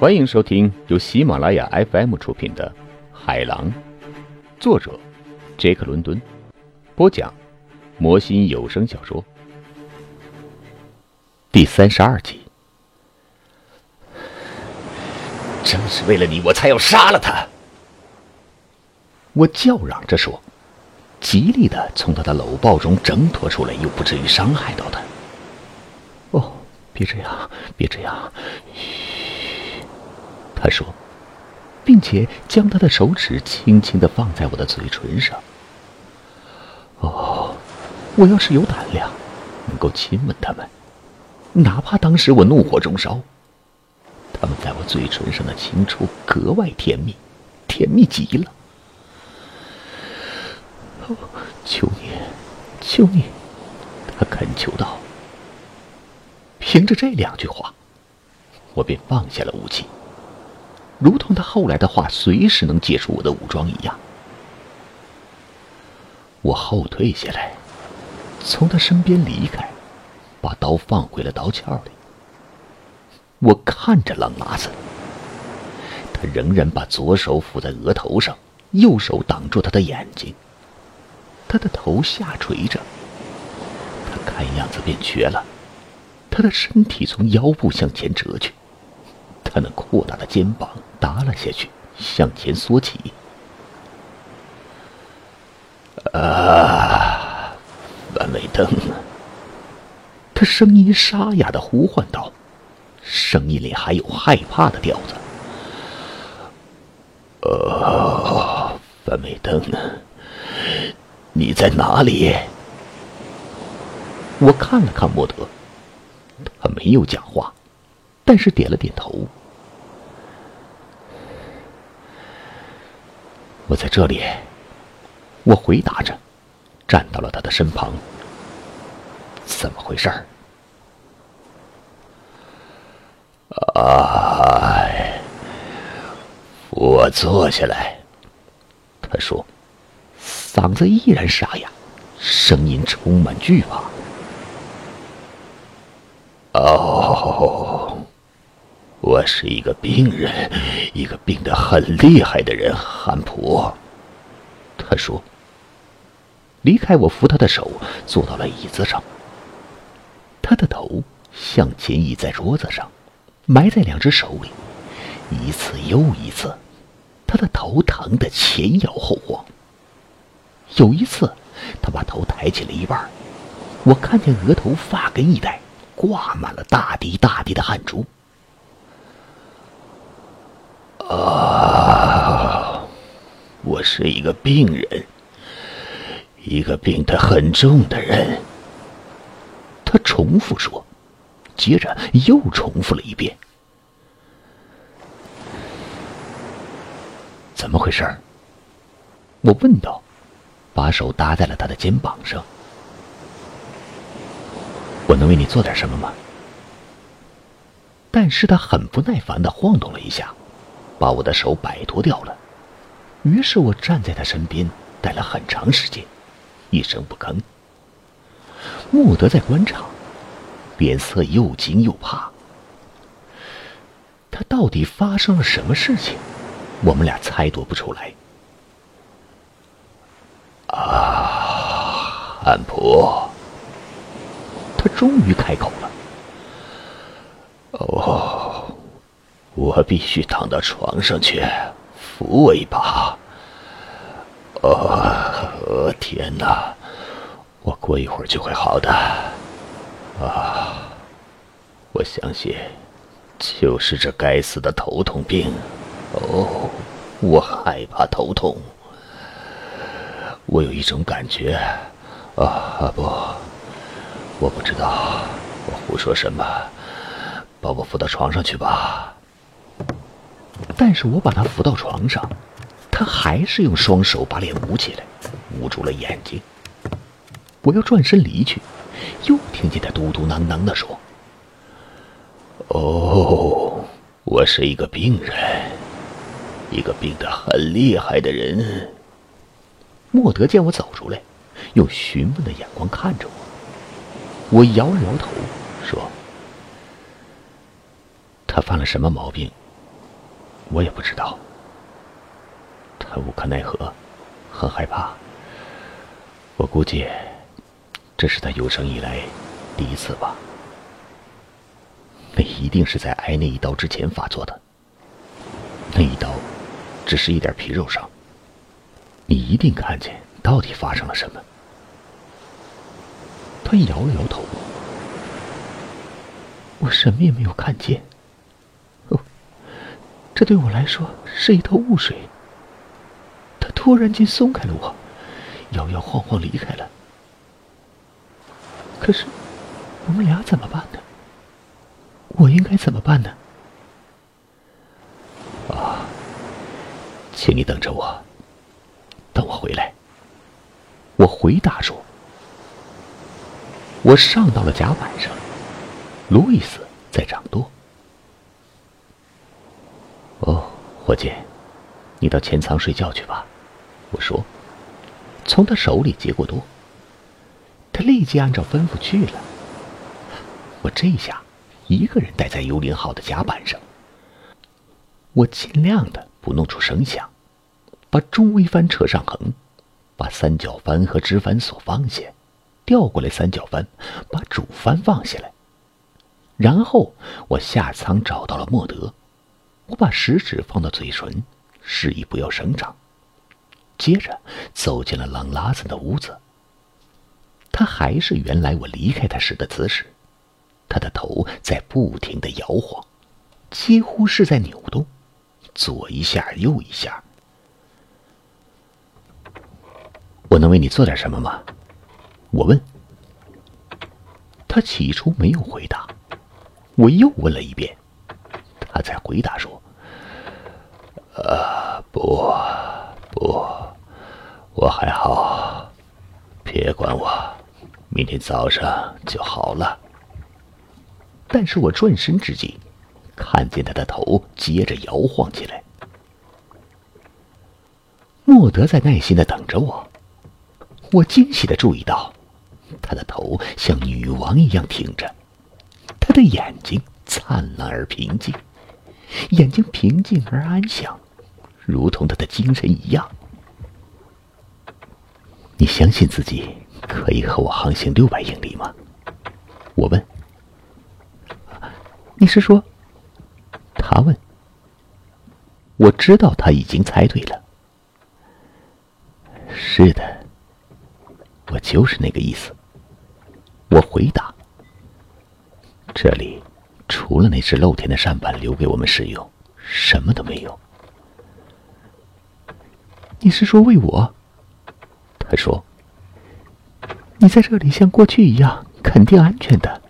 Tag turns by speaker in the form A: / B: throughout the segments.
A: 欢迎收听由喜马拉雅 FM 出品的《海狼》，作者杰克·伦敦，播讲魔心有声小说第三十二集。正是为了你，我才要杀了他！我叫嚷着说，极力的从他的搂抱中挣脱出来，又不至于伤害到他。哦，别这样，别这样，嘘。他说，并且将他的手指轻轻的放在我的嘴唇上。哦，我要是有胆量，能够亲吻他们，哪怕当时我怒火中烧。他们在我嘴唇上的轻触格外甜蜜，甜蜜极了。哦，求你，求你！他恳求道。凭着这两句话，我便放下了武器，如同他后来的话随时能解除我的武装一样。我后退下来，从他身边离开，把刀放回了刀鞘里。我看着狼麻子，他仍然把左手抚在额头上，右手挡住他的眼睛。他的头下垂着，他看样子变瘸了。他的身体从腰部向前折去，他那阔大的肩膀耷拉下去，向前缩起。啊，万美登！他声音沙哑的呼唤道。声音里还有害怕的调子。哦，范美登，你在哪里？我看了看莫德，他没有讲话，但是点了点头。我在这里，我回答着，站到了他的身旁。怎么回事儿？哎，我坐下来。他说，嗓子依然沙哑，声音充满惧怕。哦，我是一个病人，一个病得很厉害的人，韩普。他说，离开我扶他的手，坐到了椅子上。他的头向前倚在桌子上。埋在两只手里，一次又一次，他的头疼得前摇后晃。有一次，他把头抬起了一半，我看见额头发根一带挂满了大滴大滴的汗珠。啊，我是一个病人，一个病得很重的人。他重复说。接着又重复了一遍。怎么回事？我问道，把手搭在了他的肩膀上。我能为你做点什么吗？但是他很不耐烦的晃动了一下，把我的手摆脱掉了。于是我站在他身边，待了很长时间，一声不吭。穆德在观察。脸色又惊又怕，他到底发生了什么事情？我们俩猜度不出来。啊，安普，他终于开口了。哦，我必须躺到床上去，扶我一把。哦，天哪，我过一会儿就会好的。啊！我相信，就是这该死的头痛病。哦，我害怕头痛。我有一种感觉，啊不，我不知道，我胡说什么？把我扶到床上去吧。但是我把他扶到床上，他还是用双手把脸捂起来，捂住了眼睛。我要转身离去。又听见他嘟嘟囔囔的说：“哦，我是一个病人，一个病得很厉害的人。”莫德见我走出来，用询问的眼光看着我。我摇了摇头，说：“他犯了什么毛病？我也不知道。他无可奈何，很害怕。我估计，这是他有生以来第一次吧。那一定是在挨那一刀之前发作的。那一刀，只是一点皮肉伤。你一定看见到底发生了什么？他摇了摇头。我什么也没有看见。这对我来说是一头雾水。他突然间松开了我，摇摇晃晃离开了。可是，我们俩怎么办呢？我应该怎么办呢？啊，请你等着我，等我回来。我回答说：“我上到了甲板上，路易斯在掌舵。”哦，伙计，你到前舱睡觉去吧。我说，从他手里接过舵，他立即按照吩咐去了。我这下。一个人待在幽灵号的甲板上，我尽量的不弄出声响，把中桅帆扯上横，把三角帆和直帆索放下，调过来三角帆，把主帆放下来。然后我下舱找到了莫德，我把食指放到嘴唇，示意不要声张。接着走进了朗拉森的屋子，他还是原来我离开他时的姿势。他的头在不停的摇晃，几乎是在扭动，左一下右一下。我能为你做点什么吗？我问。他起初没有回答，我又问了一遍，他才回答说：“，不，不，我还好，别管我，明天早上就好了。”但是我转身之际，看见他的头接着摇晃起来。莫德在耐心的等着我，我惊喜的注意到，他的头像女王一样挺着，他的眼睛灿烂而平静，眼睛平静而安详，如同他的精神一样。你相信自己可以和我航行六百英里吗？我问。你是说？他问。我知道他已经猜对了。是的，我就是那个意思。我回答。这里除了那只露天的扇板留给我们使用，什么都没有。你是说为我？他说。你在这里像过去一样，肯定安全的。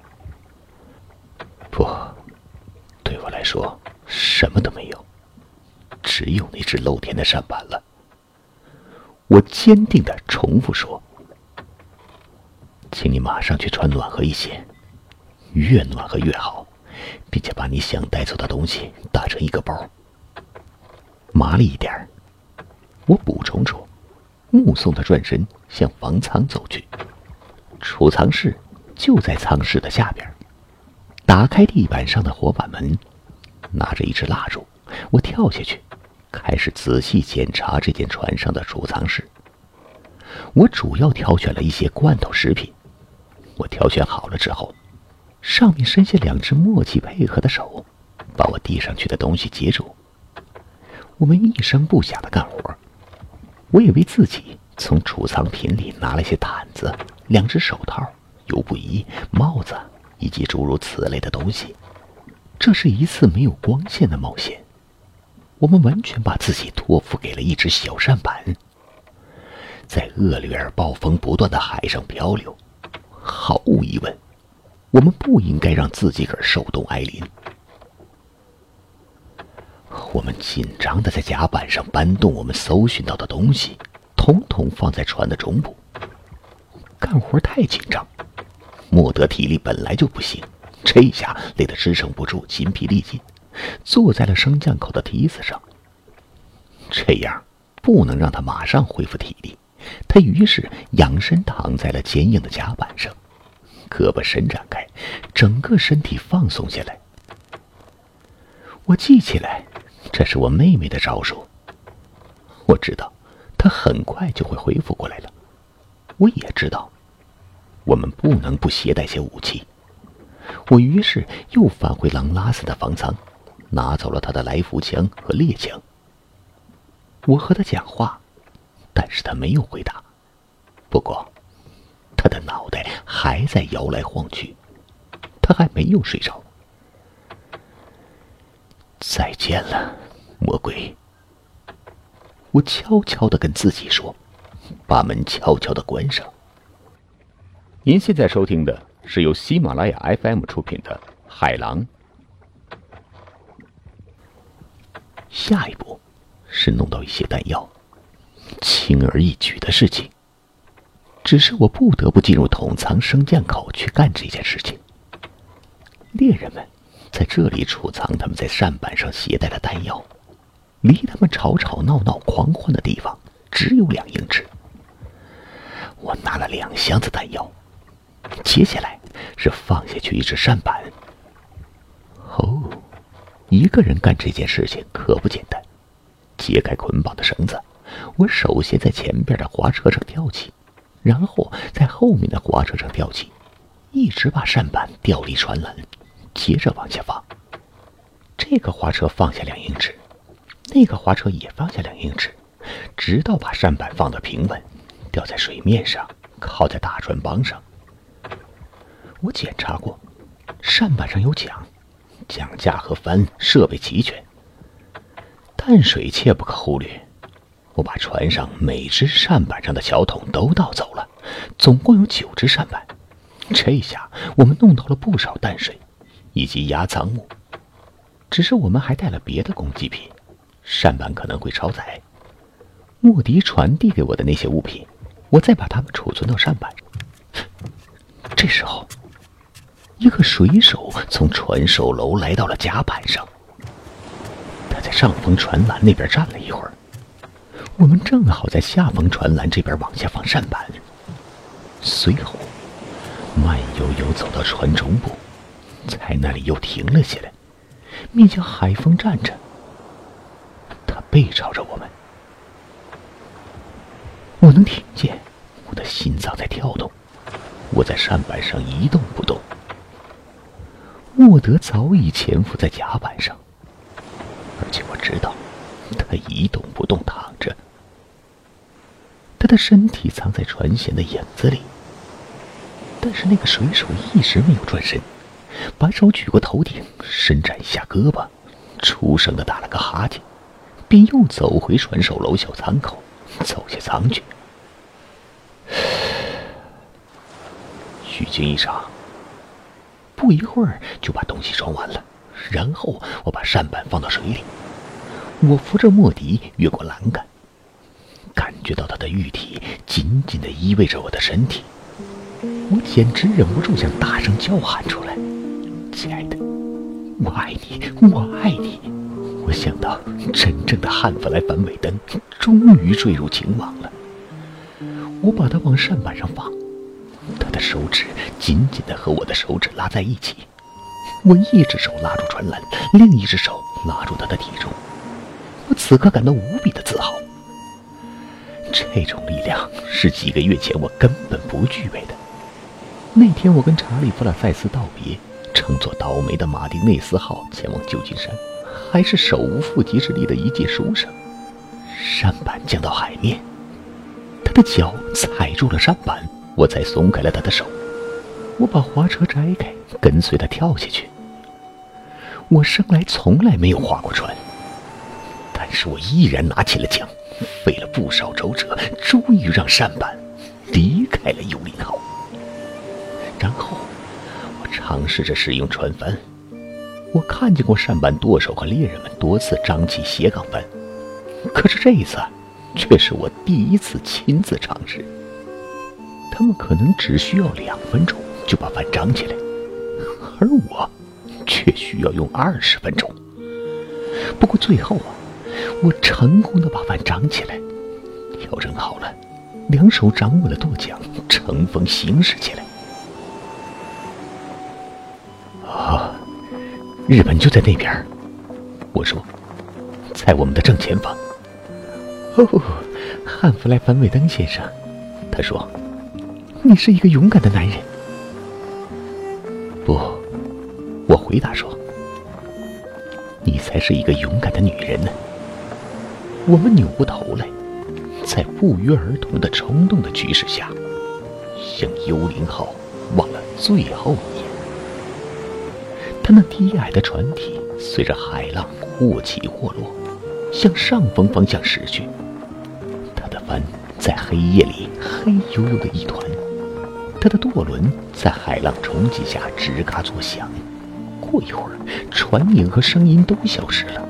A: 不。对我来说什么都没有，只有那只露天的扇板了。我坚定的重复说：“请你马上去穿暖和一些，越暖和越好，并且把你想带走的东西打成一个包，麻利一点儿。”我补充说，目送他转身向房舱走去。储藏室就在舱室的下边。打开地板上的火板门。拿着一支蜡烛，我跳下去，开始仔细检查这间船上的储藏室。我主要挑选了一些罐头食品。我挑选好了之后，上面伸下两只默契配合的手，把我递上去的东西接住。我们一声不响的干活。我也为自己从储藏品里拿了些毯子、两只手套、油布衣、帽子以及诸如此类的东西。这是一次没有光线的冒险，我们完全把自己托付给了一只小扇板，在恶劣而暴风不断的海上漂流。毫无疑问，我们不应该让自己个儿受冻挨淋。我们紧张的在甲板上搬动我们搜寻到的东西，统统放在船的中部。干活太紧张，莫德体力本来就不行。这一下累得支撑不住，筋疲力尽，坐在了升降口的梯子上。这样不能让他马上恢复体力，他于是仰身躺在了坚硬的甲板上，胳膊伸展开，整个身体放松下来。我记起来，这是我妹妹的招数。我知道，她很快就会恢复过来了。我也知道，我们不能不携带些武器。我于是又返回狼拉斯的房舱，拿走了他的来福枪和猎枪。我和他讲话，但是他没有回答。不过，他的脑袋还在摇来晃去，他还没有睡着。再见了，魔鬼。我悄悄的跟自己说，把门悄悄的关上。您现在收听的是由喜马拉雅 FM 出品的《海狼》。下一步是弄到一些弹药，轻而易举的事情。只是我不得不进入桶藏升降口去干这件事情。猎人们在这里储藏他们在扇板上携带的弹药。离他们吵吵闹闹、狂欢的地方只有两英尺。我拿了两箱子弹药，接下来是放下去一只扇板。哦，一个人干这件事情可不简单。解开捆绑的绳子，我首先在前边的滑车上吊起，然后在后面的滑车上吊起，一直把扇板吊离船栏，接着往下放。这个滑车放下两英尺。那个滑车也放下两英尺，直到把扇板放得平稳，掉在水面上，靠在大船帮上。我检查过，扇板上有桨，桨架和帆设备齐全。淡水切不可忽略。我把船上每只扇板上的小桶都倒走了，总共有九只扇板。这下我们弄到了不少淡水，以及压舱木。只是我们还带了别的攻击品。扇板可能会超载。莫迪传递给我的那些物品，我再把它们储存到扇板上。这时候，一个水手从船首楼来到了甲板上。他在上风船栏那边站了一会儿，我们正好在下风船栏这边往下放扇板。随后，慢悠悠走到船中部，在那里又停了下来，面向海风站着。他背朝着我们，我能听见我的心脏在跳动。我在扇板上一动不动。莫德早已潜伏在甲板上，而且我知道他一动不动躺着，他的身体藏在船舷的影子里。但是那个水手一直没有转身，把手举过头顶，伸展一下胳膊，出声的打了个哈欠。便又走回船首楼小舱口，走下舱去。虚惊一场，不一会儿就把东西装完了。然后我把扇板放到水里，我扶着莫迪越过栏杆，感觉到他的玉体紧紧的依偎着我的身体，我简直忍不住想大声叫喊出来：“亲爱的，我爱你，我爱你。”我想到，真正的汉弗莱·凡韦登终于坠入情网了。我把他往扇板上放，他的手指紧紧地和我的手指拉在一起。我一只手拉住船栏，另一只手拉住他的体重。我此刻感到无比的自豪。这种力量是几个月前我根本不具备的。那天我跟查理·弗拉塞斯道别，乘坐倒霉的马丁内斯号前往旧金山。还是手无缚鸡之力的一介书生，扇板降到海面，他的脚踩住了扇板，我才松开了他的手。我把滑车摘开，跟随他跳下去。我生来从来没有划过船，但是我依然拿起了桨，费了不少周折，终于让扇板离开了幽灵号。然后，尝试着使用船帆。我看见过扇板舵手和猎人们多次张起斜杠帆，可是这一次，却是我第一次亲自尝试。他们可能只需要两分钟就把帆张起来，而我却需要用二十分钟。不过最后啊，我成功的把帆张起来，调整好了，两手掌握了舵桨，乘风行驶起来。日本就在那边，我说，在我们的正前方。哦，汉弗莱·凡韦登先生，他说：“你是一个勇敢的男人。”不，我回答说：“你才是一个勇敢的女人呢。”我们扭过头来，在不约而同的冲动的局势下，向幽灵号望了最后。他那低矮的船体随着海浪或起或落，向上风方向驶去。他的帆在黑夜里黑黝黝的一团，他的舵轮在海浪冲击下吱嘎作响。过一会儿，船影和声音都消失了，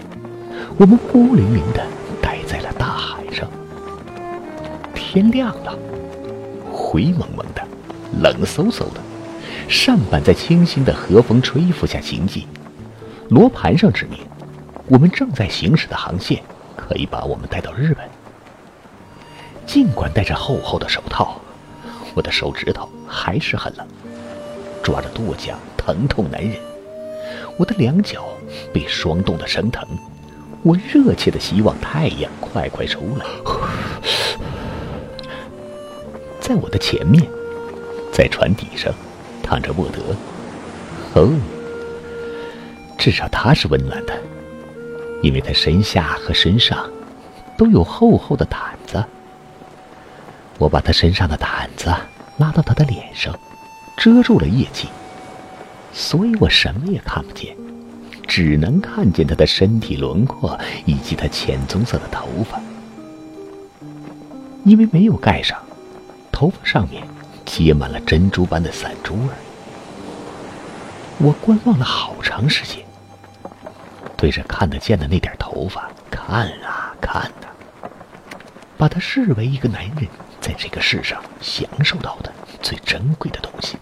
A: 我们孤零零的待。在了大海上，天亮了，灰蒙蒙的，冷飕飕的，扇板在清新的和风吹拂下行进。罗盘上指明，我们正在行驶的航线可以把我们带到日本。尽管戴着厚厚的手套，我的手指头还是很冷，抓着舵桨疼痛难忍，我的两脚被霜冻得生疼。我热切的希望太阳快快出来。在我的前面，在船底上躺着莫德。哦，至少他是温暖的，因为他身下和身上都有厚厚的毯子。我把他身上的毯子拉到他的脸上，遮住了液气，所以我什么也看不见。只能看见他的身体轮廓以及他浅棕色的头发，因为没有盖上，头发上面结满了珍珠般的散珠儿。我观望了好长时间，对着看得见的那点头发看啊看啊，把它视为一个男人在这个世上享受到的最珍贵的东西。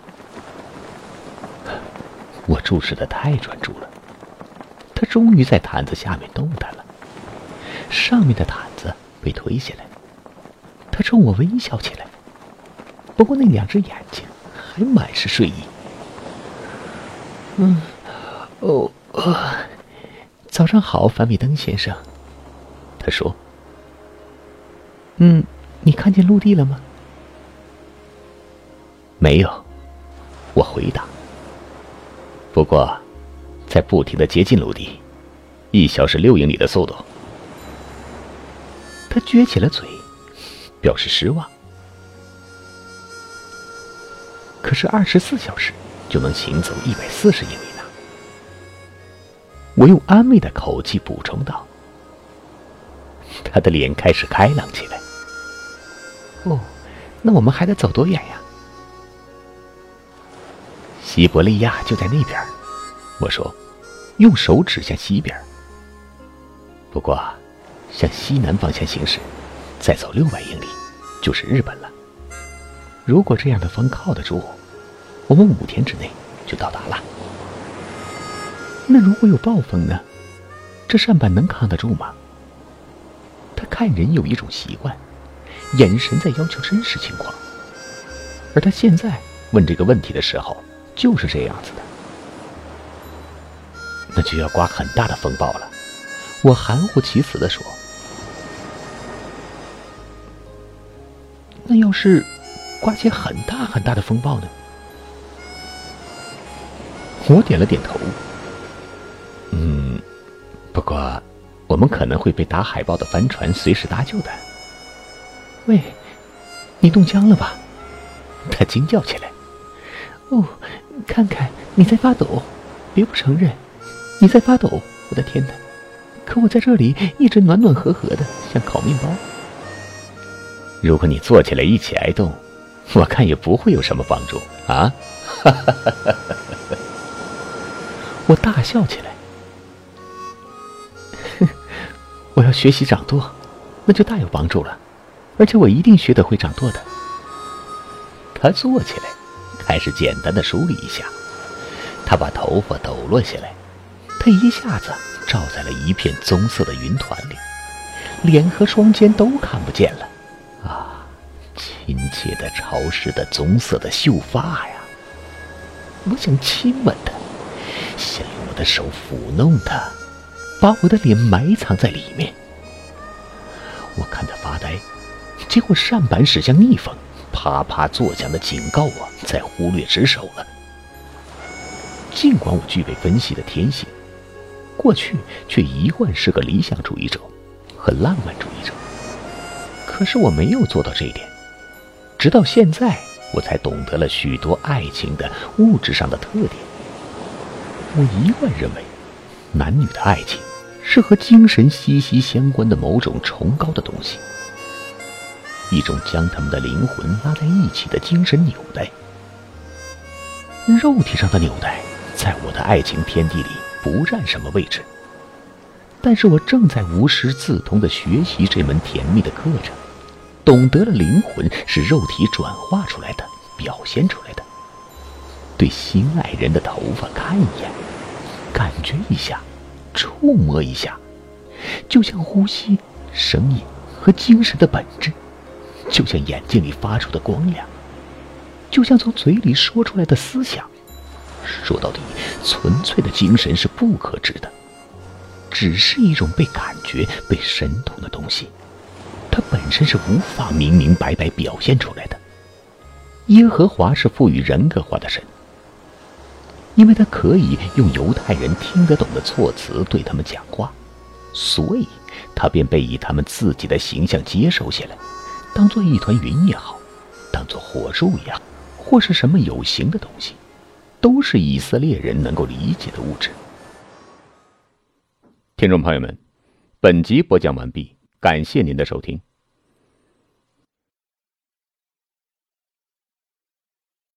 A: 我注视的太专注了。他终于在毯子下面动弹了，上面的毯子被推下来，他冲我微笑起来，不过那两只眼睛还满是睡意。嗯，哦，早上好，凡米登先生。他说：“嗯，你看见陆地了吗？”没有，我回答。不过。在不停的接近陆地，一小时六英里的速度。他撅起了嘴，表示失望。是二十四小时就能行走一百四十英里呢。我用安慰的口气补充道。他的脸开始开朗起来。哦，那我们还得走多远呀？西伯利亚就在那边。我说：“用手指向西边。不过，向西南方向行驶，再走六百英里，就是日本了。如果这样的风靠得住，我们五天之内就到达了。那如果有暴风呢？这扇板能扛得住吗？”他看人有一种习惯，眼神在要求真实情况。而他现在问这个问题的时候，就是这样子的。那就要刮很大的风暴了，我含糊其辞的说。那要是刮起很大很大的风暴呢？我点了点头。嗯，不过我们可能会被打海豹的帆船随时搭救的。喂，你冻僵了吧？他惊叫起来。哦，看看你在发抖，别不承认。你在发抖，我的天哪！可我在这里一直暖暖和和的，像烤面包。如果你坐起来一起挨冻，我看也不会有什么帮助啊！哈哈哈哈哈！我大笑起来。我要学习掌舵，那就大有帮助了，而且我一定学得会掌舵的。他坐起来，开始简单的梳理一下，他把头发抖落下来。他一下子照在了一片棕色的云团里，脸和双肩都看不见了。啊，亲切的、潮湿的棕色的秀发呀！我想亲吻他，先用我的手抚弄他，把我的脸埋藏在里面。我看他发呆，结果扇板驶向逆风，啪啪作响的警告我再忽略职守了。尽管我具备分析的天性，过去却一贯是个理想主义者和浪漫主义者，可是我没有做到这一点。直到现在，我才懂得了许多爱情的物质上的特点。我一贯认为，男女的爱情是和精神息息相关的某种崇高的东西，一种将他们的灵魂拉在一起的精神纽带。肉体上的纽带。在我的爱情天地里不占什么位置，但是我正在无师自通的学习这门甜蜜的课程，懂得了灵魂是肉体转化出来的，表现出来的。对心爱人的头发看一眼，感觉一下，触摸一下，就像呼吸、声音和精神的本质，就像眼睛里发出的光亮，就像从嘴里说出来的思想。说到底，纯粹的精神是不可知的，只是一种被感觉、被神通的东西，它本身是无法明明白白表现出来的。耶和华是赋予人格化的神，因为他可以用犹太人听得懂的措辞对他们讲话，所以他便被以他们自己的形象接受下来，当做一团云也好，当做火树也好，或是什么有形的东西。都是以色列人能够理解的物质。听众朋友们，本集播讲完毕，感谢您的收听。